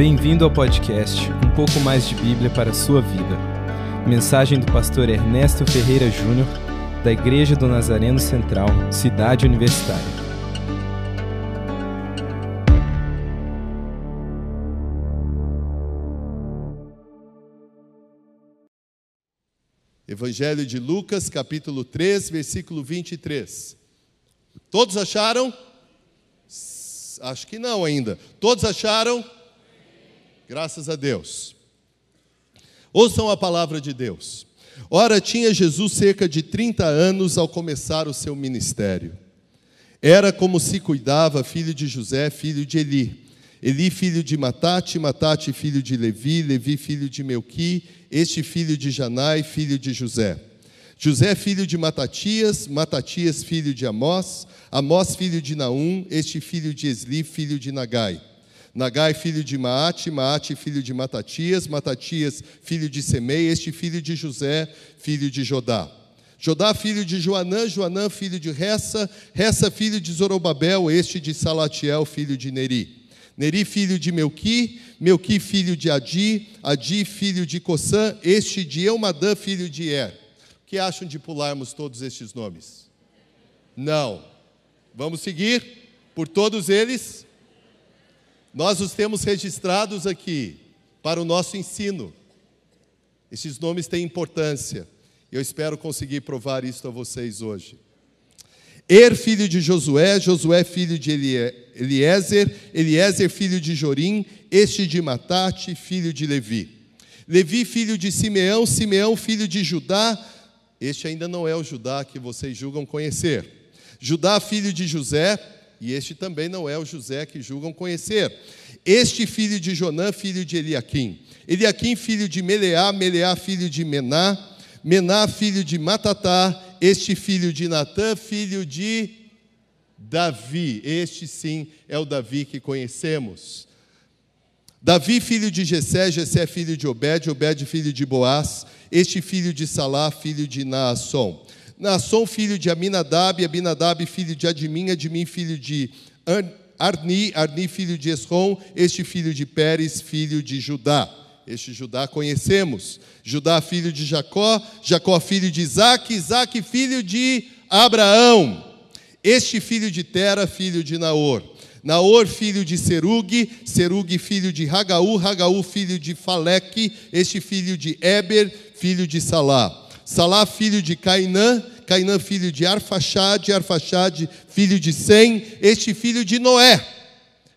Bem-vindo ao podcast Um pouco mais de Bíblia para a sua vida. Mensagem do pastor Ernesto Ferreira Júnior, da Igreja do Nazareno Central, Cidade Universitária. Evangelho de Lucas, capítulo 3, versículo 23. Todos acharam? Acho que não ainda. Todos acharam? Graças a Deus. Ouçam a palavra de Deus. Ora, tinha Jesus cerca de 30 anos ao começar o seu ministério. Era como se cuidava, filho de José, filho de Eli. Eli, filho de Matate, Matate, filho de Levi, Levi, filho de Melqui, este filho de Janai, filho de José. José, filho de Matatias, Matatias, filho de Amós, Amós, filho de Naum, este filho de Esli, filho de Nagai. Nagai, filho de Maate, Maate, filho de Matatias, Matatias, filho de Semei, este filho de José, filho de Jodá. Jodá, filho de Joanã, Joanã, filho de Ressa, Ressa, filho de Zorobabel, este de Salatiel, filho de Neri. Neri, filho de Melqui, Melqui, filho de Adi, Adi, filho de Cossã, este de Eumadã, filho de Er. O que acham de pularmos todos estes nomes? Não. Vamos seguir por todos eles? Nós os temos registrados aqui para o nosso ensino. Esses nomes têm importância. Eu espero conseguir provar isso a vocês hoje. Er, filho de Josué, Josué, filho de Eliezer, Eliezer, filho de Jorim, este de Matate, filho de Levi. Levi, filho de Simeão, Simeão, filho de Judá, este ainda não é o Judá que vocês julgam conhecer. Judá, filho de José, e este também não é o José que julgam conhecer. Este filho de Jonã, filho de Eliaquim. Eliaquim, filho de Meleá, Meleá, filho de Mená, Mená, filho de Matatá, este filho de Natã, filho de Davi. Este sim é o Davi que conhecemos. Davi, filho de Jessé, Jessé, filho de Obed, Obed, filho de Boaz, este filho de Salá, filho de Naasson. Naasson, filho de Aminadab, Aminadab, filho de Admin, Admin, filho de Arni, Arni, filho de Esrom, este filho de Pérez, filho de Judá. Este Judá conhecemos. Judá, filho de Jacó, Jacó, filho de Isaac, Isaac, filho de Abraão. Este filho de Tera, filho de Naor. Naor, filho de Serug, Serug, filho de Hagaú, Hagaú, filho de Faleque, este filho de Eber, filho de Salá. Salá, filho de Cainã, Cainã, filho de Arfaxade, Arfaxade, filho de Sem, este filho de Noé,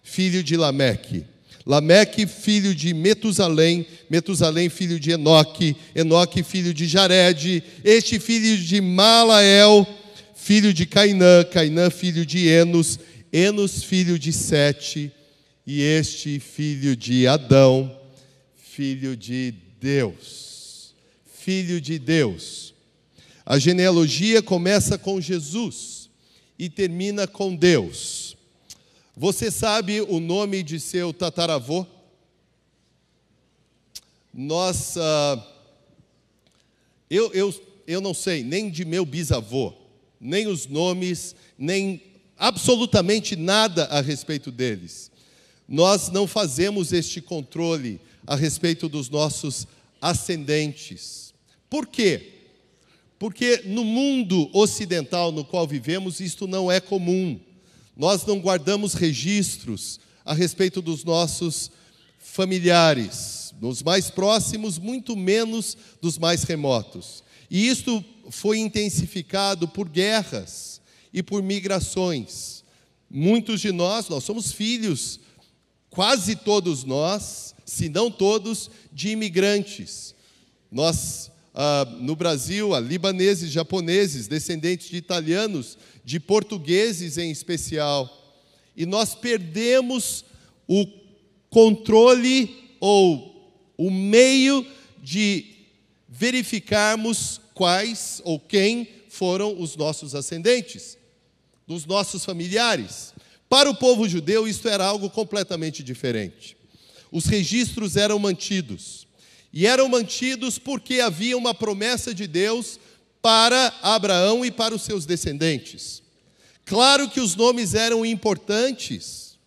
filho de Lameque. Lameque, filho de Metusalém, Metusalém, filho de Enoque, Enoque, filho de Jared, este filho de Malael, filho de Cainã, Cainã, filho de Enos, Enos, filho de Sete, e este filho de Adão, filho de Deus filho de Deus. A genealogia começa com Jesus e termina com Deus. Você sabe o nome de seu tataravô? Nossa, eu, eu, eu não sei nem de meu bisavô, nem os nomes, nem absolutamente nada a respeito deles. Nós não fazemos este controle a respeito dos nossos ascendentes. Por quê? Porque no mundo ocidental no qual vivemos, isto não é comum. Nós não guardamos registros a respeito dos nossos familiares, dos mais próximos, muito menos dos mais remotos. E isto foi intensificado por guerras e por migrações. Muitos de nós, nós somos filhos, quase todos nós, se não todos, de imigrantes. Nós ah, no Brasil, a libaneses, japoneses, descendentes de italianos, de portugueses em especial. E nós perdemos o controle ou o meio de verificarmos quais ou quem foram os nossos ascendentes, dos nossos familiares. Para o povo judeu, isso era algo completamente diferente. Os registros eram mantidos. E eram mantidos porque havia uma promessa de Deus para Abraão e para os seus descendentes. Claro que os nomes eram importantes,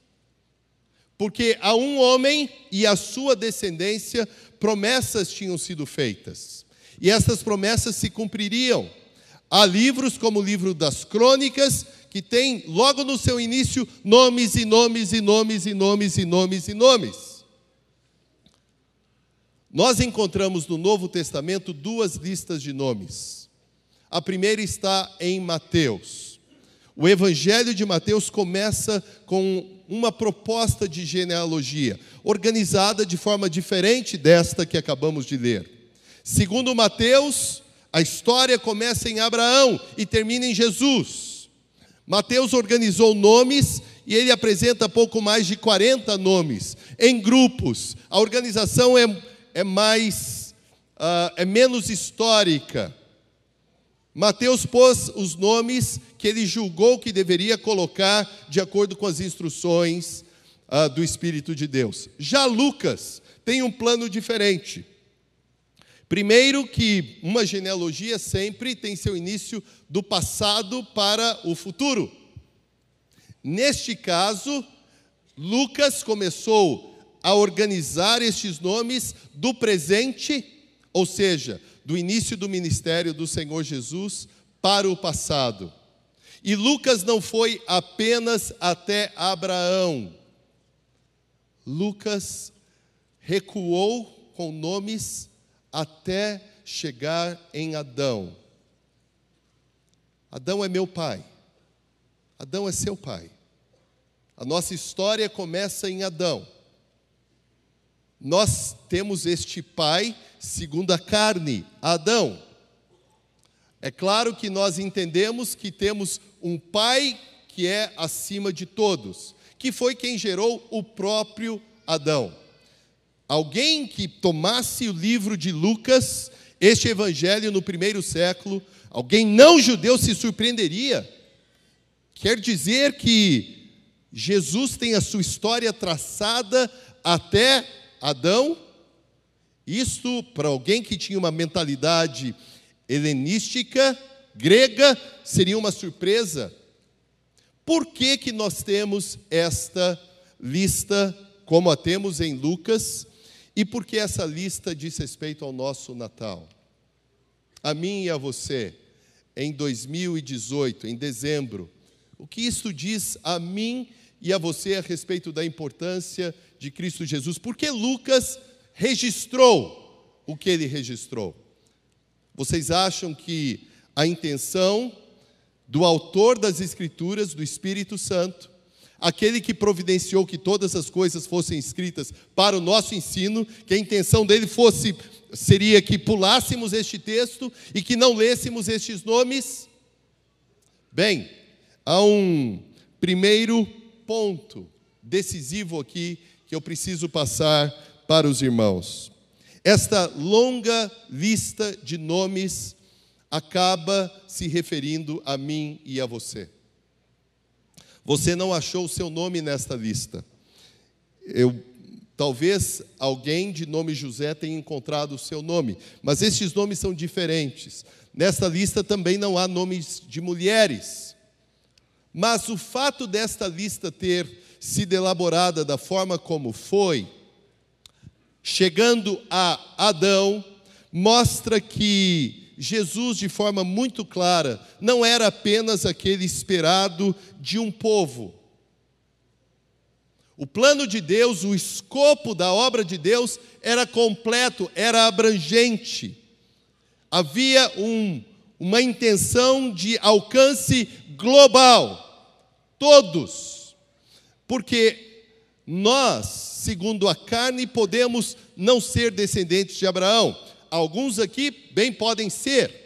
Porque a um homem e a sua descendência promessas tinham sido feitas. E essas promessas se cumpririam. Há livros como o livro das crônicas, que tem logo no seu início nomes e nomes e nomes e nomes e nomes e nomes. Nós encontramos no Novo Testamento duas listas de nomes. A primeira está em Mateus. O Evangelho de Mateus começa com uma proposta de genealogia, organizada de forma diferente desta que acabamos de ler. Segundo Mateus, a história começa em Abraão e termina em Jesus. Mateus organizou nomes e ele apresenta pouco mais de 40 nomes, em grupos. A organização é, é mais, uh, é menos histórica. Mateus pôs os nomes que ele julgou que deveria colocar de acordo com as instruções uh, do Espírito de Deus. Já Lucas tem um plano diferente. Primeiro, que uma genealogia sempre tem seu início do passado para o futuro. Neste caso, Lucas começou a organizar estes nomes do presente, ou seja, do início do ministério do Senhor Jesus para o passado. E Lucas não foi apenas até Abraão. Lucas recuou com nomes até chegar em Adão. Adão é meu pai. Adão é seu pai. A nossa história começa em Adão. Nós temos este pai segundo a carne, Adão. É claro que nós entendemos que temos um pai que é acima de todos, que foi quem gerou o próprio Adão. Alguém que tomasse o livro de Lucas, este evangelho no primeiro século, alguém não judeu se surpreenderia. Quer dizer que Jesus tem a sua história traçada até Adão isto, para alguém que tinha uma mentalidade helenística, grega, seria uma surpresa. Por que, que nós temos esta lista, como a temos em Lucas, e por que essa lista diz respeito ao nosso Natal? A mim e a você, em 2018, em dezembro, o que isso diz a mim e a você a respeito da importância de Cristo Jesus? Por que Lucas registrou o que ele registrou. Vocês acham que a intenção do autor das Escrituras, do Espírito Santo, aquele que providenciou que todas as coisas fossem escritas para o nosso ensino, que a intenção dele fosse seria que pulássemos este texto e que não lêssemos estes nomes? Bem, há um primeiro ponto decisivo aqui que eu preciso passar para os irmãos. Esta longa lista de nomes acaba se referindo a mim e a você. Você não achou o seu nome nesta lista. Eu talvez alguém de nome José tenha encontrado o seu nome, mas estes nomes são diferentes. Nesta lista também não há nomes de mulheres. Mas o fato desta lista ter sido elaborada da forma como foi, chegando a Adão, mostra que Jesus, de forma muito clara, não era apenas aquele esperado de um povo. O plano de Deus, o escopo da obra de Deus era completo, era abrangente. Havia um, uma intenção de alcance global. Todos. Porque nós segundo a carne, podemos não ser descendentes de Abraão. Alguns aqui bem podem ser.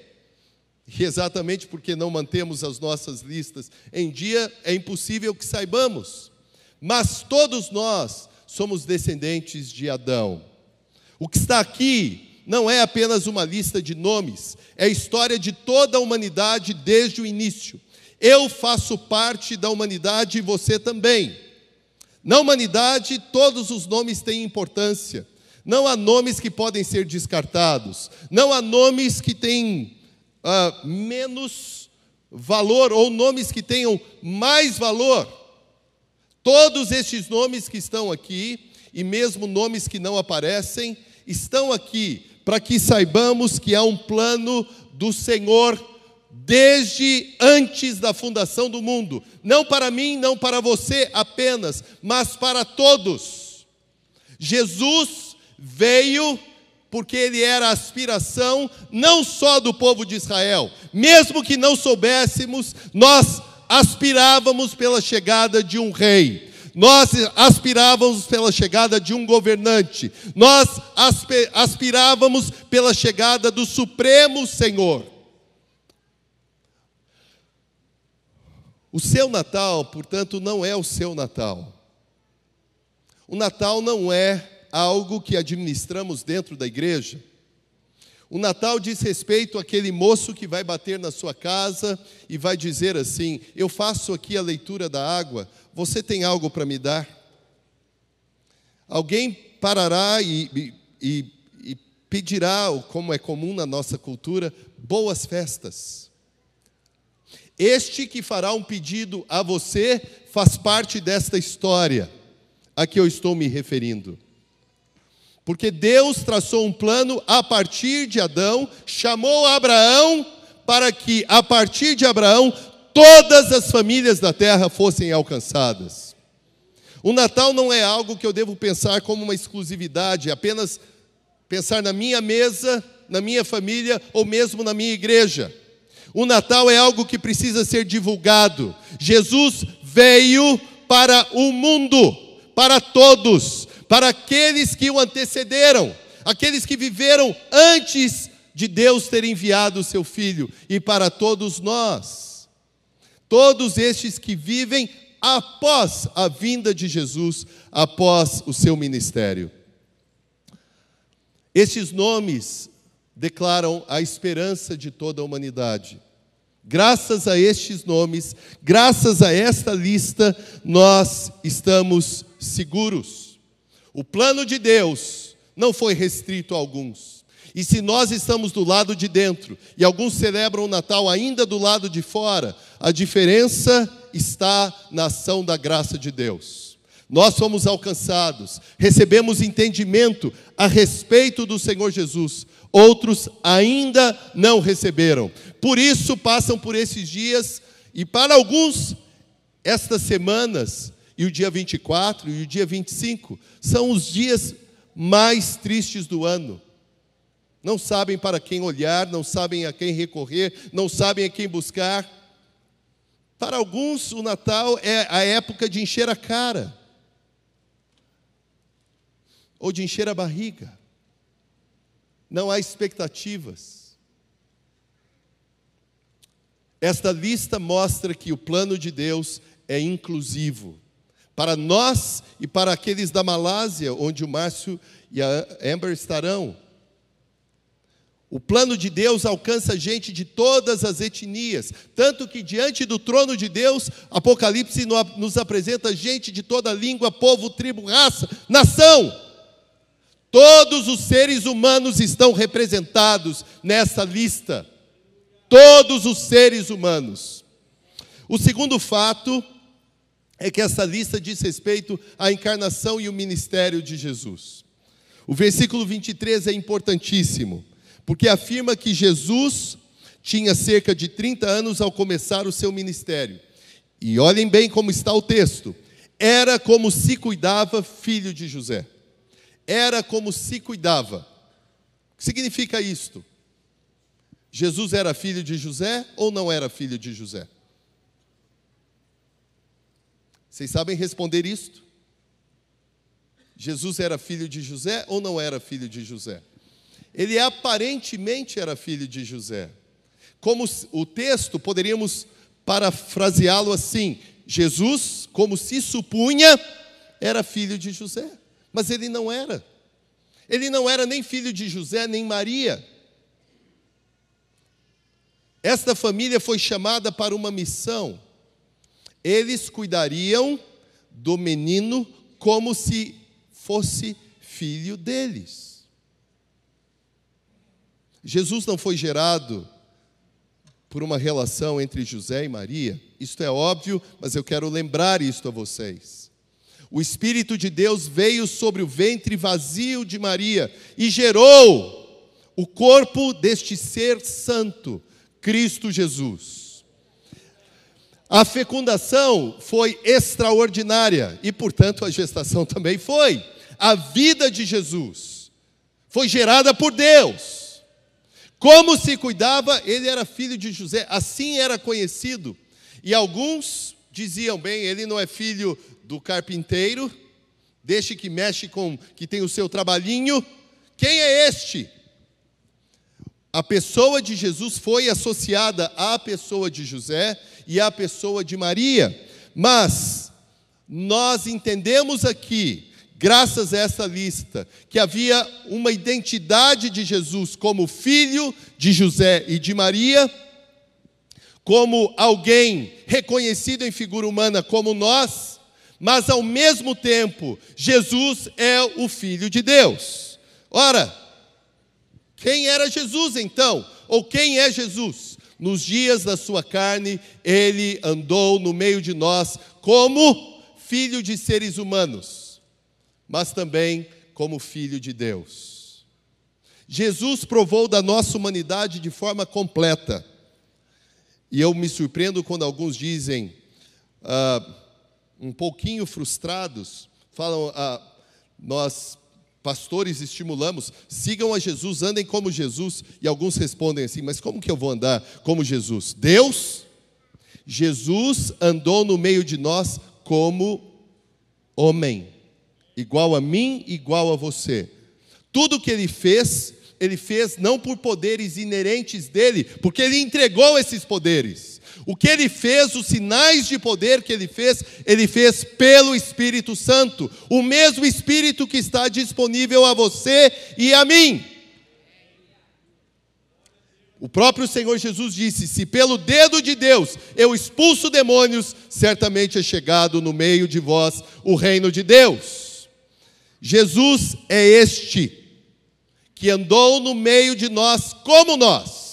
E exatamente porque não mantemos as nossas listas em dia, é impossível que saibamos. Mas todos nós somos descendentes de Adão. O que está aqui não é apenas uma lista de nomes, é a história de toda a humanidade desde o início. Eu faço parte da humanidade e você também. Na humanidade, todos os nomes têm importância. Não há nomes que podem ser descartados. Não há nomes que têm uh, menos valor ou nomes que tenham mais valor. Todos estes nomes que estão aqui, e mesmo nomes que não aparecem, estão aqui para que saibamos que há um plano do Senhor desde antes da fundação do mundo, não para mim, não para você apenas, mas para todos. Jesus veio porque ele era a aspiração não só do povo de Israel, mesmo que não soubéssemos, nós aspirávamos pela chegada de um rei. Nós aspirávamos pela chegada de um governante, nós aspirávamos pela chegada do Supremo Senhor. O seu Natal, portanto, não é o seu Natal. O Natal não é algo que administramos dentro da igreja. O Natal diz respeito àquele moço que vai bater na sua casa e vai dizer assim: Eu faço aqui a leitura da água, você tem algo para me dar? Alguém parará e, e, e pedirá, como é comum na nossa cultura, boas festas. Este que fará um pedido a você faz parte desta história a que eu estou me referindo. Porque Deus traçou um plano a partir de Adão, chamou Abraão para que a partir de Abraão todas as famílias da terra fossem alcançadas. O Natal não é algo que eu devo pensar como uma exclusividade, apenas pensar na minha mesa, na minha família ou mesmo na minha igreja. O Natal é algo que precisa ser divulgado. Jesus veio para o mundo, para todos para aqueles que o antecederam, aqueles que viveram antes de Deus ter enviado o seu filho, e para todos nós, todos estes que vivem após a vinda de Jesus, após o seu ministério. Estes nomes declaram a esperança de toda a humanidade. Graças a estes nomes, graças a esta lista, nós estamos seguros. O plano de Deus não foi restrito a alguns. E se nós estamos do lado de dentro e alguns celebram o Natal ainda do lado de fora, a diferença está na ação da graça de Deus. Nós fomos alcançados, recebemos entendimento a respeito do Senhor Jesus, outros ainda não receberam. Por isso passam por esses dias e para alguns estas semanas e o dia 24 e o dia 25 são os dias mais tristes do ano. Não sabem para quem olhar, não sabem a quem recorrer, não sabem a quem buscar. Para alguns, o Natal é a época de encher a cara, ou de encher a barriga. Não há expectativas. Esta lista mostra que o plano de Deus é inclusivo para nós e para aqueles da Malásia, onde o Márcio e a Amber estarão. O plano de Deus alcança gente de todas as etnias, tanto que diante do trono de Deus, Apocalipse nos apresenta gente de toda língua, povo, tribo, raça, nação. Todos os seres humanos estão representados nessa lista. Todos os seres humanos. O segundo fato é que essa lista diz respeito à encarnação e o ministério de Jesus. O versículo 23 é importantíssimo, porque afirma que Jesus tinha cerca de 30 anos ao começar o seu ministério. E olhem bem como está o texto. Era como se cuidava filho de José. Era como se cuidava. O que significa isto? Jesus era filho de José ou não era filho de José? Vocês sabem responder isto? Jesus era filho de José ou não era filho de José? Ele aparentemente era filho de José. Como o texto, poderíamos parafraseá-lo assim: Jesus, como se supunha, era filho de José, mas ele não era. Ele não era nem filho de José nem Maria. Esta família foi chamada para uma missão eles cuidariam do menino como se fosse filho deles. Jesus não foi gerado por uma relação entre José e Maria, isto é óbvio, mas eu quero lembrar isto a vocês. O Espírito de Deus veio sobre o ventre vazio de Maria e gerou o corpo deste ser santo, Cristo Jesus. A fecundação foi extraordinária e, portanto, a gestação também foi. A vida de Jesus foi gerada por Deus. Como se cuidava, ele era filho de José, assim era conhecido. E alguns diziam: bem, ele não é filho do carpinteiro, deixe que mexe com, que tem o seu trabalhinho. Quem é este? A pessoa de Jesus foi associada à pessoa de José e à pessoa de Maria, mas nós entendemos aqui, graças a essa lista, que havia uma identidade de Jesus como filho de José e de Maria, como alguém reconhecido em figura humana como nós, mas ao mesmo tempo, Jesus é o Filho de Deus. Ora, quem era Jesus então? Ou quem é Jesus? Nos dias da sua carne, ele andou no meio de nós como filho de seres humanos, mas também como filho de Deus. Jesus provou da nossa humanidade de forma completa. E eu me surpreendo quando alguns dizem, ah, um pouquinho frustrados, falam, ah, nós Pastores estimulamos, sigam a Jesus, andem como Jesus. E alguns respondem assim: Mas como que eu vou andar como Jesus? Deus, Jesus andou no meio de nós como homem, igual a mim, igual a você. Tudo que ele fez, ele fez não por poderes inerentes dele, porque ele entregou esses poderes. O que ele fez, os sinais de poder que ele fez, ele fez pelo Espírito Santo, o mesmo Espírito que está disponível a você e a mim. O próprio Senhor Jesus disse: Se pelo dedo de Deus eu expulso demônios, certamente é chegado no meio de vós o reino de Deus. Jesus é este que andou no meio de nós como nós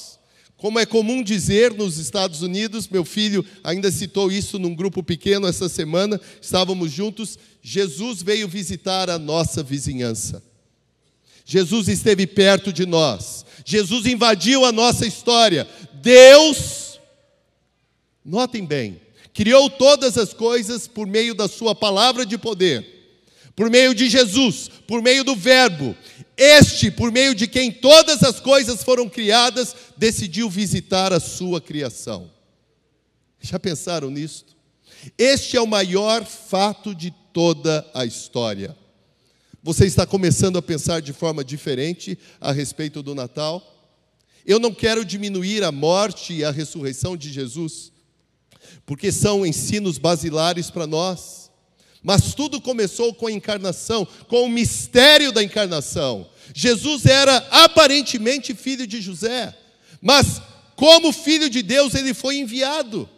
como é comum dizer nos Estados Unidos, meu filho ainda citou isso num grupo pequeno essa semana, estávamos juntos. Jesus veio visitar a nossa vizinhança. Jesus esteve perto de nós. Jesus invadiu a nossa história. Deus, notem bem, criou todas as coisas por meio da Sua palavra de poder por meio de Jesus, por meio do Verbo. Este, por meio de quem todas as coisas foram criadas, decidiu visitar a sua criação. Já pensaram nisto? Este é o maior fato de toda a história. Você está começando a pensar de forma diferente a respeito do Natal? Eu não quero diminuir a morte e a ressurreição de Jesus, porque são ensinos basilares para nós. Mas tudo começou com a encarnação, com o mistério da encarnação. Jesus era aparentemente filho de José, mas como filho de Deus ele foi enviado.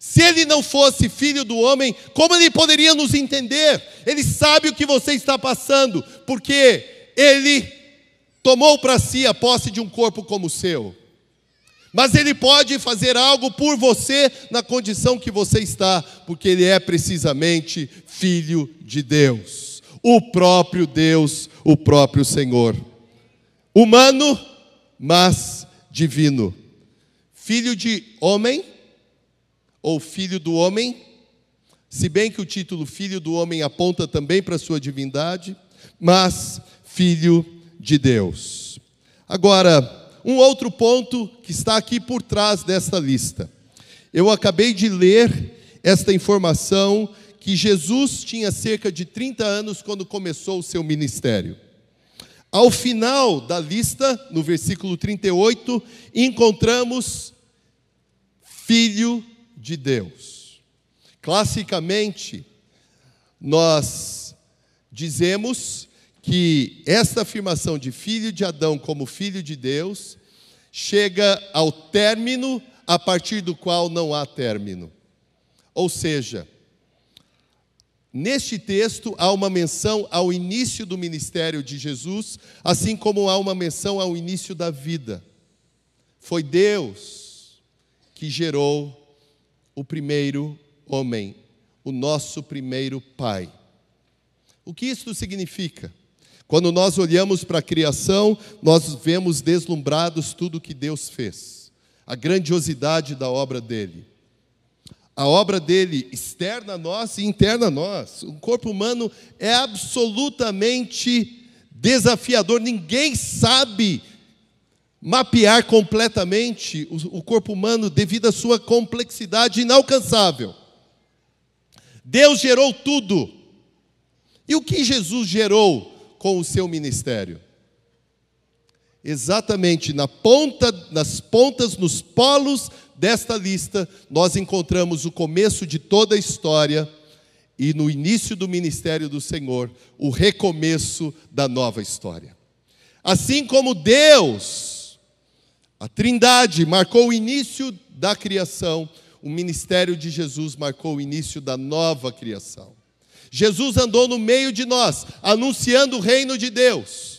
Se ele não fosse filho do homem, como ele poderia nos entender? Ele sabe o que você está passando, porque ele tomou para si a posse de um corpo como o seu. Mas Ele pode fazer algo por você na condição que você está, porque Ele é precisamente Filho de Deus, o próprio Deus, o próprio Senhor. Humano, mas divino. Filho de homem, ou filho do homem, se bem que o título Filho do Homem aponta também para a sua divindade, mas Filho de Deus. Agora, um outro ponto que está aqui por trás desta lista. Eu acabei de ler esta informação que Jesus tinha cerca de 30 anos quando começou o seu ministério. Ao final da lista, no versículo 38, encontramos Filho de Deus. Classicamente, nós dizemos que esta afirmação de filho de Adão como filho de Deus chega ao término a partir do qual não há término. Ou seja, neste texto há uma menção ao início do ministério de Jesus, assim como há uma menção ao início da vida. Foi Deus que gerou o primeiro homem, o nosso primeiro pai. O que isso significa? Quando nós olhamos para a criação, nós vemos deslumbrados tudo que Deus fez, a grandiosidade da obra dele. A obra dele externa a nós e interna a nós. O corpo humano é absolutamente desafiador, ninguém sabe mapear completamente o corpo humano devido à sua complexidade inalcançável. Deus gerou tudo. E o que Jesus gerou com o seu ministério? Exatamente na ponta, nas pontas, nos polos desta lista, nós encontramos o começo de toda a história e no início do ministério do Senhor, o recomeço da nova história. Assim como Deus, a Trindade, marcou o início da criação, o ministério de Jesus marcou o início da nova criação. Jesus andou no meio de nós, anunciando o reino de Deus.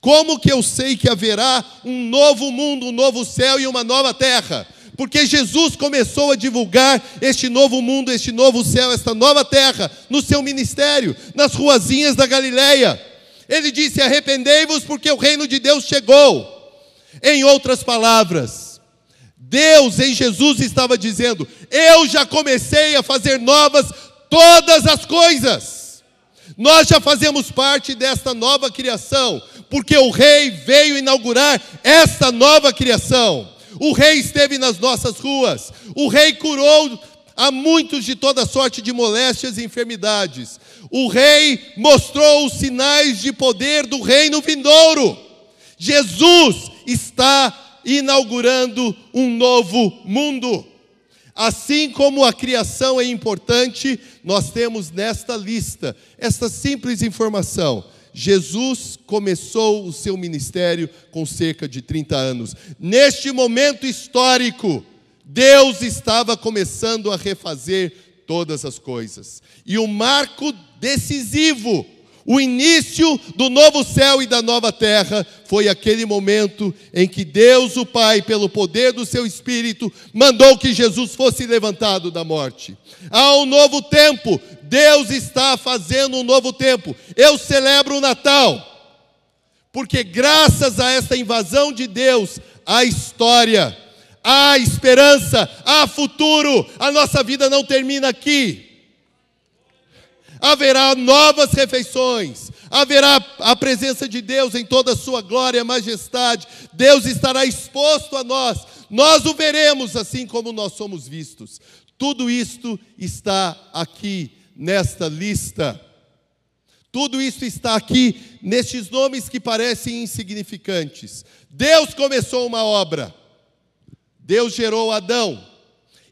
Como que eu sei que haverá um novo mundo, um novo céu e uma nova terra? Porque Jesus começou a divulgar este novo mundo, este novo céu, esta nova terra no seu ministério, nas ruazinhas da Galileia. Ele disse: Arrependei-vos, porque o reino de Deus chegou. Em outras palavras, Deus em Jesus estava dizendo: Eu já comecei a fazer novas todas as coisas. Nós já fazemos parte desta nova criação, porque o Rei veio inaugurar esta nova criação. O Rei esteve nas nossas ruas, o Rei curou a muitos de toda sorte de moléstias e enfermidades. O Rei mostrou os sinais de poder do reino vindouro. Jesus está inaugurando um novo mundo. Assim como a criação é importante, nós temos nesta lista esta simples informação. Jesus começou o seu ministério com cerca de 30 anos. Neste momento histórico, Deus estava começando a refazer todas as coisas. E o marco decisivo o início do novo céu e da nova terra foi aquele momento em que Deus, o Pai, pelo poder do seu Espírito, mandou que Jesus fosse levantado da morte. Há um novo tempo, Deus está fazendo um novo tempo. Eu celebro o Natal, porque graças a esta invasão de Deus, há história, há esperança, há futuro. A nossa vida não termina aqui haverá novas refeições, haverá a presença de Deus em toda a sua glória e majestade, Deus estará exposto a nós, nós o veremos assim como nós somos vistos. Tudo isto está aqui nesta lista. Tudo isso está aqui nestes nomes que parecem insignificantes. Deus começou uma obra. Deus gerou Adão.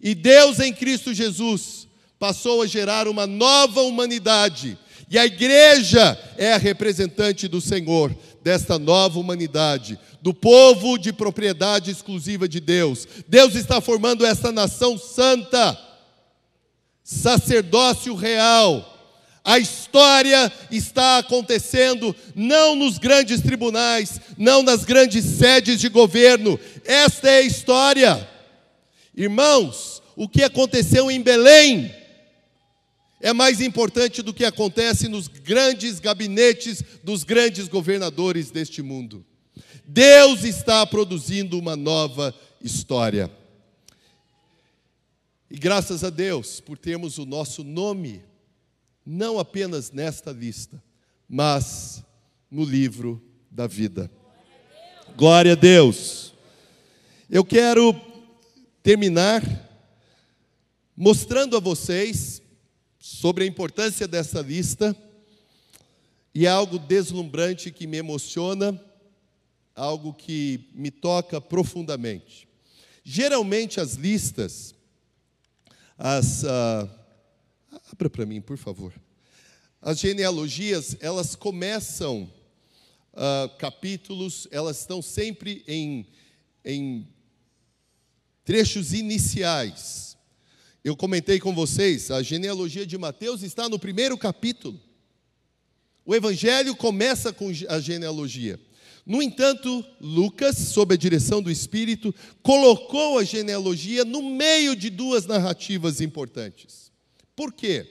E Deus em Cristo Jesus passou a gerar uma nova humanidade. E a igreja é a representante do Senhor, desta nova humanidade, do povo de propriedade exclusiva de Deus. Deus está formando esta nação santa, sacerdócio real. A história está acontecendo não nos grandes tribunais, não nas grandes sedes de governo. Esta é a história. Irmãos, o que aconteceu em Belém é mais importante do que acontece nos grandes gabinetes dos grandes governadores deste mundo. Deus está produzindo uma nova história. E graças a Deus por termos o nosso nome, não apenas nesta lista, mas no livro da vida. Glória a Deus. Eu quero terminar mostrando a vocês sobre a importância dessa lista e é algo deslumbrante que me emociona, algo que me toca profundamente. Geralmente as listas, as uh, abra para mim, por favor. As genealogias, elas começam uh, capítulos, elas estão sempre em, em trechos iniciais. Eu comentei com vocês, a genealogia de Mateus está no primeiro capítulo. O evangelho começa com a genealogia. No entanto, Lucas, sob a direção do Espírito, colocou a genealogia no meio de duas narrativas importantes. Por quê?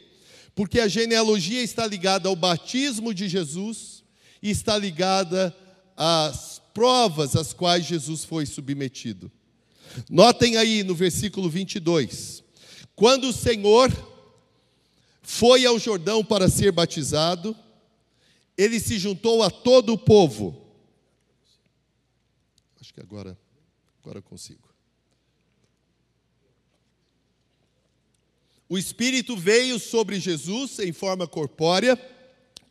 Porque a genealogia está ligada ao batismo de Jesus e está ligada às provas às quais Jesus foi submetido. Notem aí no versículo 22. Quando o Senhor foi ao Jordão para ser batizado, ele se juntou a todo o povo. Acho que agora, agora eu consigo. O Espírito veio sobre Jesus em forma corpórea,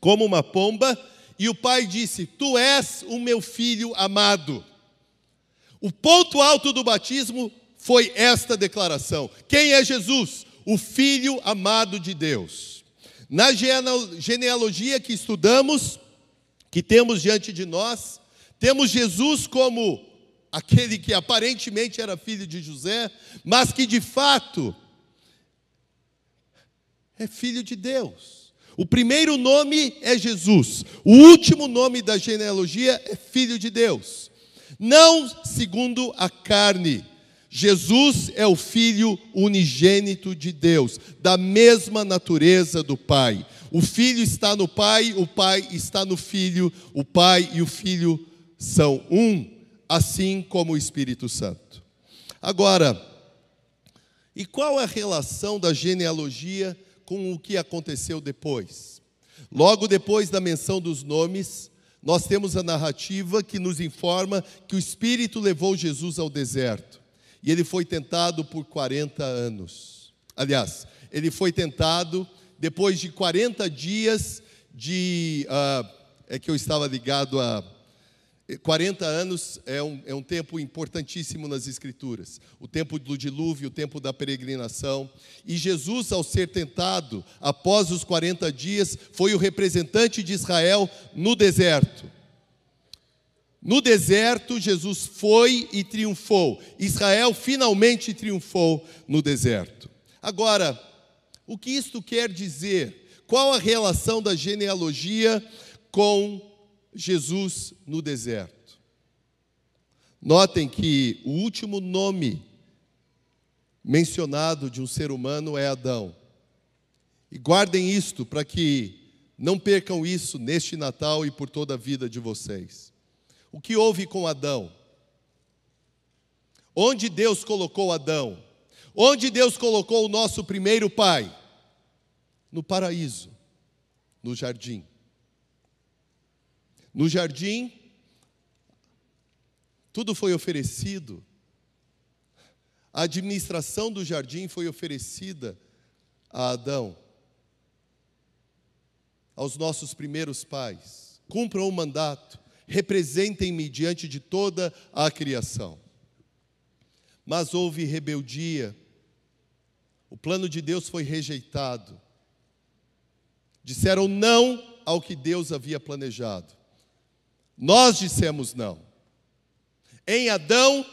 como uma pomba, e o Pai disse: Tu és o meu filho amado. O ponto alto do batismo foi esta declaração: Quem é Jesus? O Filho amado de Deus. Na genealogia que estudamos, que temos diante de nós, temos Jesus como aquele que aparentemente era filho de José, mas que de fato é filho de Deus. O primeiro nome é Jesus, o último nome da genealogia é filho de Deus. Não segundo a carne, Jesus é o Filho unigênito de Deus, da mesma natureza do Pai. O Filho está no Pai, o Pai está no Filho, o Pai e o Filho são um, assim como o Espírito Santo. Agora, e qual é a relação da genealogia com o que aconteceu depois? Logo depois da menção dos nomes, nós temos a narrativa que nos informa que o Espírito levou Jesus ao deserto e ele foi tentado por 40 anos. Aliás, ele foi tentado depois de 40 dias de. Uh, é que eu estava ligado a. 40 anos é um, é um tempo importantíssimo nas Escrituras. O tempo do dilúvio, o tempo da peregrinação. E Jesus, ao ser tentado, após os 40 dias, foi o representante de Israel no deserto. No deserto, Jesus foi e triunfou. Israel finalmente triunfou no deserto. Agora, o que isto quer dizer? Qual a relação da genealogia com Jesus no deserto? Notem que o último nome mencionado de um ser humano é Adão. E guardem isto para que não percam isso neste Natal e por toda a vida de vocês. O que houve com Adão? Onde Deus colocou Adão? Onde Deus colocou o nosso primeiro pai? No paraíso, no jardim. No jardim, tudo foi oferecido. A administração do jardim foi oferecida a Adão, aos nossos primeiros pais. Cumpram o mandato representem-me diante de toda a criação. Mas houve rebeldia, o plano de Deus foi rejeitado. Disseram não ao que Deus havia planejado. Nós dissemos não. Em Adão,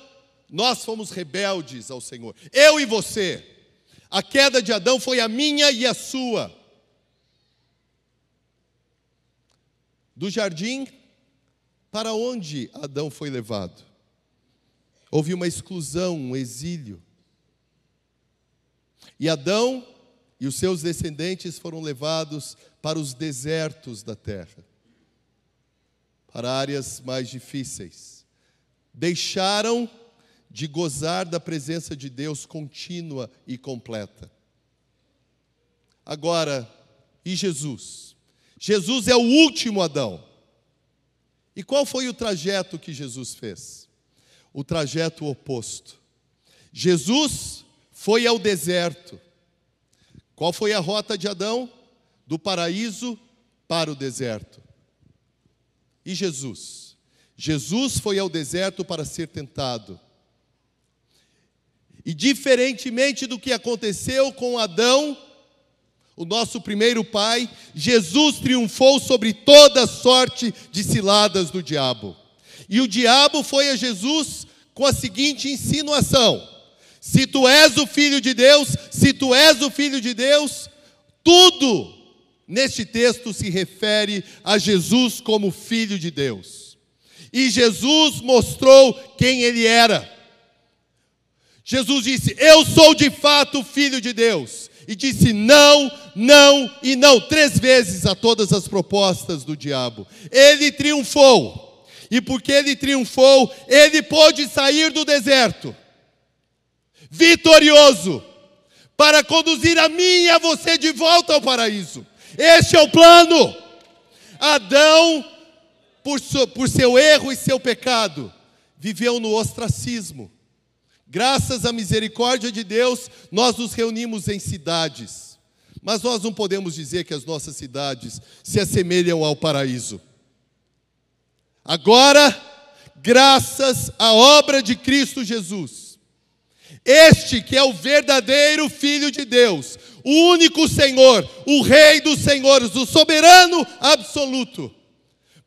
nós fomos rebeldes ao Senhor. Eu e você. A queda de Adão foi a minha e a sua. Do jardim para onde Adão foi levado? Houve uma exclusão, um exílio. E Adão e os seus descendentes foram levados para os desertos da terra, para áreas mais difíceis. Deixaram de gozar da presença de Deus contínua e completa. Agora, e Jesus? Jesus é o último Adão. E qual foi o trajeto que Jesus fez? O trajeto oposto. Jesus foi ao deserto. Qual foi a rota de Adão? Do paraíso para o deserto. E Jesus? Jesus foi ao deserto para ser tentado. E diferentemente do que aconteceu com Adão, o nosso primeiro pai, Jesus triunfou sobre toda sorte de ciladas do diabo. E o diabo foi a Jesus com a seguinte insinuação: se tu és o filho de Deus, se tu és o filho de Deus, tudo neste texto se refere a Jesus como filho de Deus. E Jesus mostrou quem ele era. Jesus disse: Eu sou de fato filho de Deus. E disse não, não e não, três vezes a todas as propostas do diabo. Ele triunfou, e porque ele triunfou, ele pôde sair do deserto, vitorioso, para conduzir a mim e a você de volta ao paraíso. Este é o plano. Adão, por, por seu erro e seu pecado, viveu no ostracismo Graças à misericórdia de Deus, nós nos reunimos em cidades. Mas nós não podemos dizer que as nossas cidades se assemelham ao paraíso. Agora, graças à obra de Cristo Jesus, este que é o verdadeiro Filho de Deus, o único Senhor, o Rei dos Senhores, o soberano absoluto,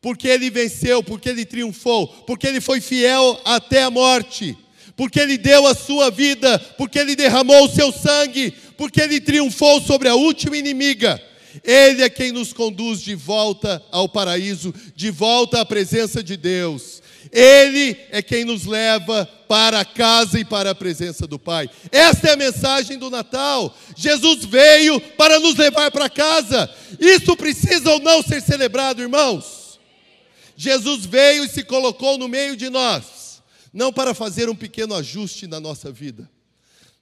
porque ele venceu, porque ele triunfou, porque ele foi fiel até a morte porque Ele deu a sua vida, porque Ele derramou o seu sangue, porque Ele triunfou sobre a última inimiga. Ele é quem nos conduz de volta ao paraíso, de volta à presença de Deus. Ele é quem nos leva para a casa e para a presença do Pai. Esta é a mensagem do Natal. Jesus veio para nos levar para casa. Isso precisa ou não ser celebrado, irmãos? Jesus veio e se colocou no meio de nós não para fazer um pequeno ajuste na nossa vida,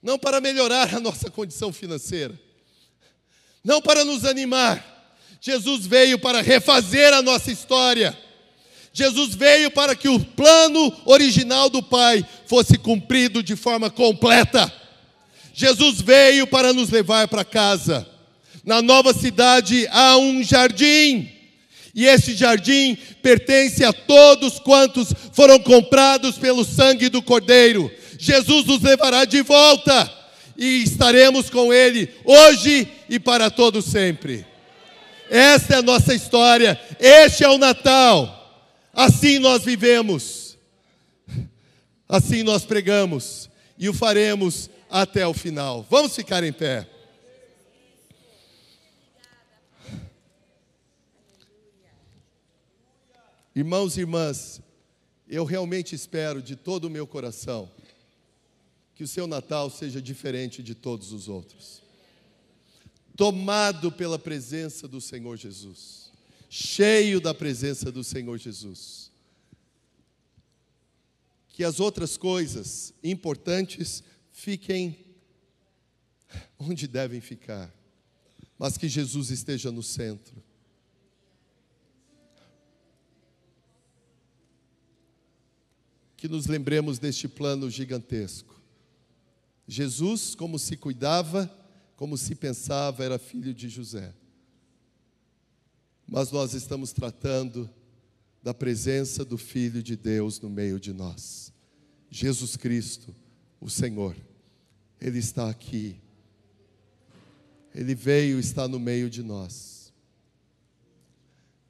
não para melhorar a nossa condição financeira, não para nos animar. Jesus veio para refazer a nossa história. Jesus veio para que o plano original do Pai fosse cumprido de forma completa. Jesus veio para nos levar para casa. Na nova cidade há um jardim e este jardim pertence a todos quantos foram comprados pelo sangue do Cordeiro. Jesus nos levará de volta e estaremos com Ele hoje e para todo sempre. Esta é a nossa história, este é o Natal. Assim nós vivemos, assim nós pregamos e o faremos até o final. Vamos ficar em pé. Irmãos e irmãs, eu realmente espero de todo o meu coração que o seu Natal seja diferente de todos os outros. Tomado pela presença do Senhor Jesus, cheio da presença do Senhor Jesus. Que as outras coisas importantes fiquem onde devem ficar, mas que Jesus esteja no centro que nos lembremos deste plano gigantesco. Jesus, como se cuidava, como se pensava, era filho de José. Mas nós estamos tratando da presença do Filho de Deus no meio de nós. Jesus Cristo, o Senhor. Ele está aqui. Ele veio e está no meio de nós.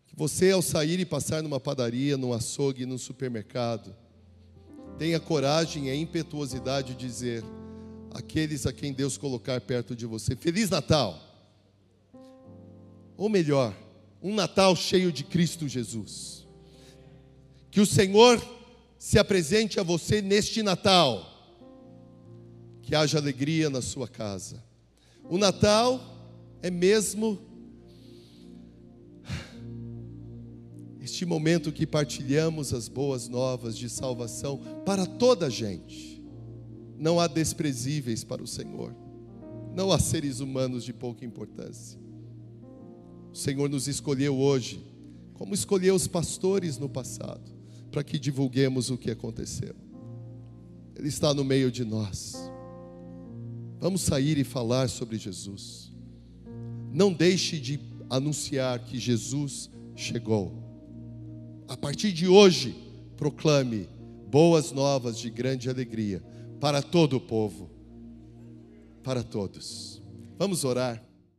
Que você, ao sair e passar numa padaria, num açougue, num supermercado, Tenha coragem e a impetuosidade de dizer aqueles a quem Deus colocar perto de você: Feliz Natal! Ou melhor, um Natal cheio de Cristo Jesus. Que o Senhor se apresente a você neste Natal. Que haja alegria na sua casa. O Natal é mesmo este momento que partilhamos as boas novas de salvação para toda a gente. Não há desprezíveis para o Senhor, não há seres humanos de pouca importância. O Senhor nos escolheu hoje, como escolheu os pastores no passado, para que divulguemos o que aconteceu. Ele está no meio de nós. Vamos sair e falar sobre Jesus. Não deixe de anunciar que Jesus chegou a partir de hoje, proclame boas novas de grande alegria para todo o povo, para todos. Vamos orar.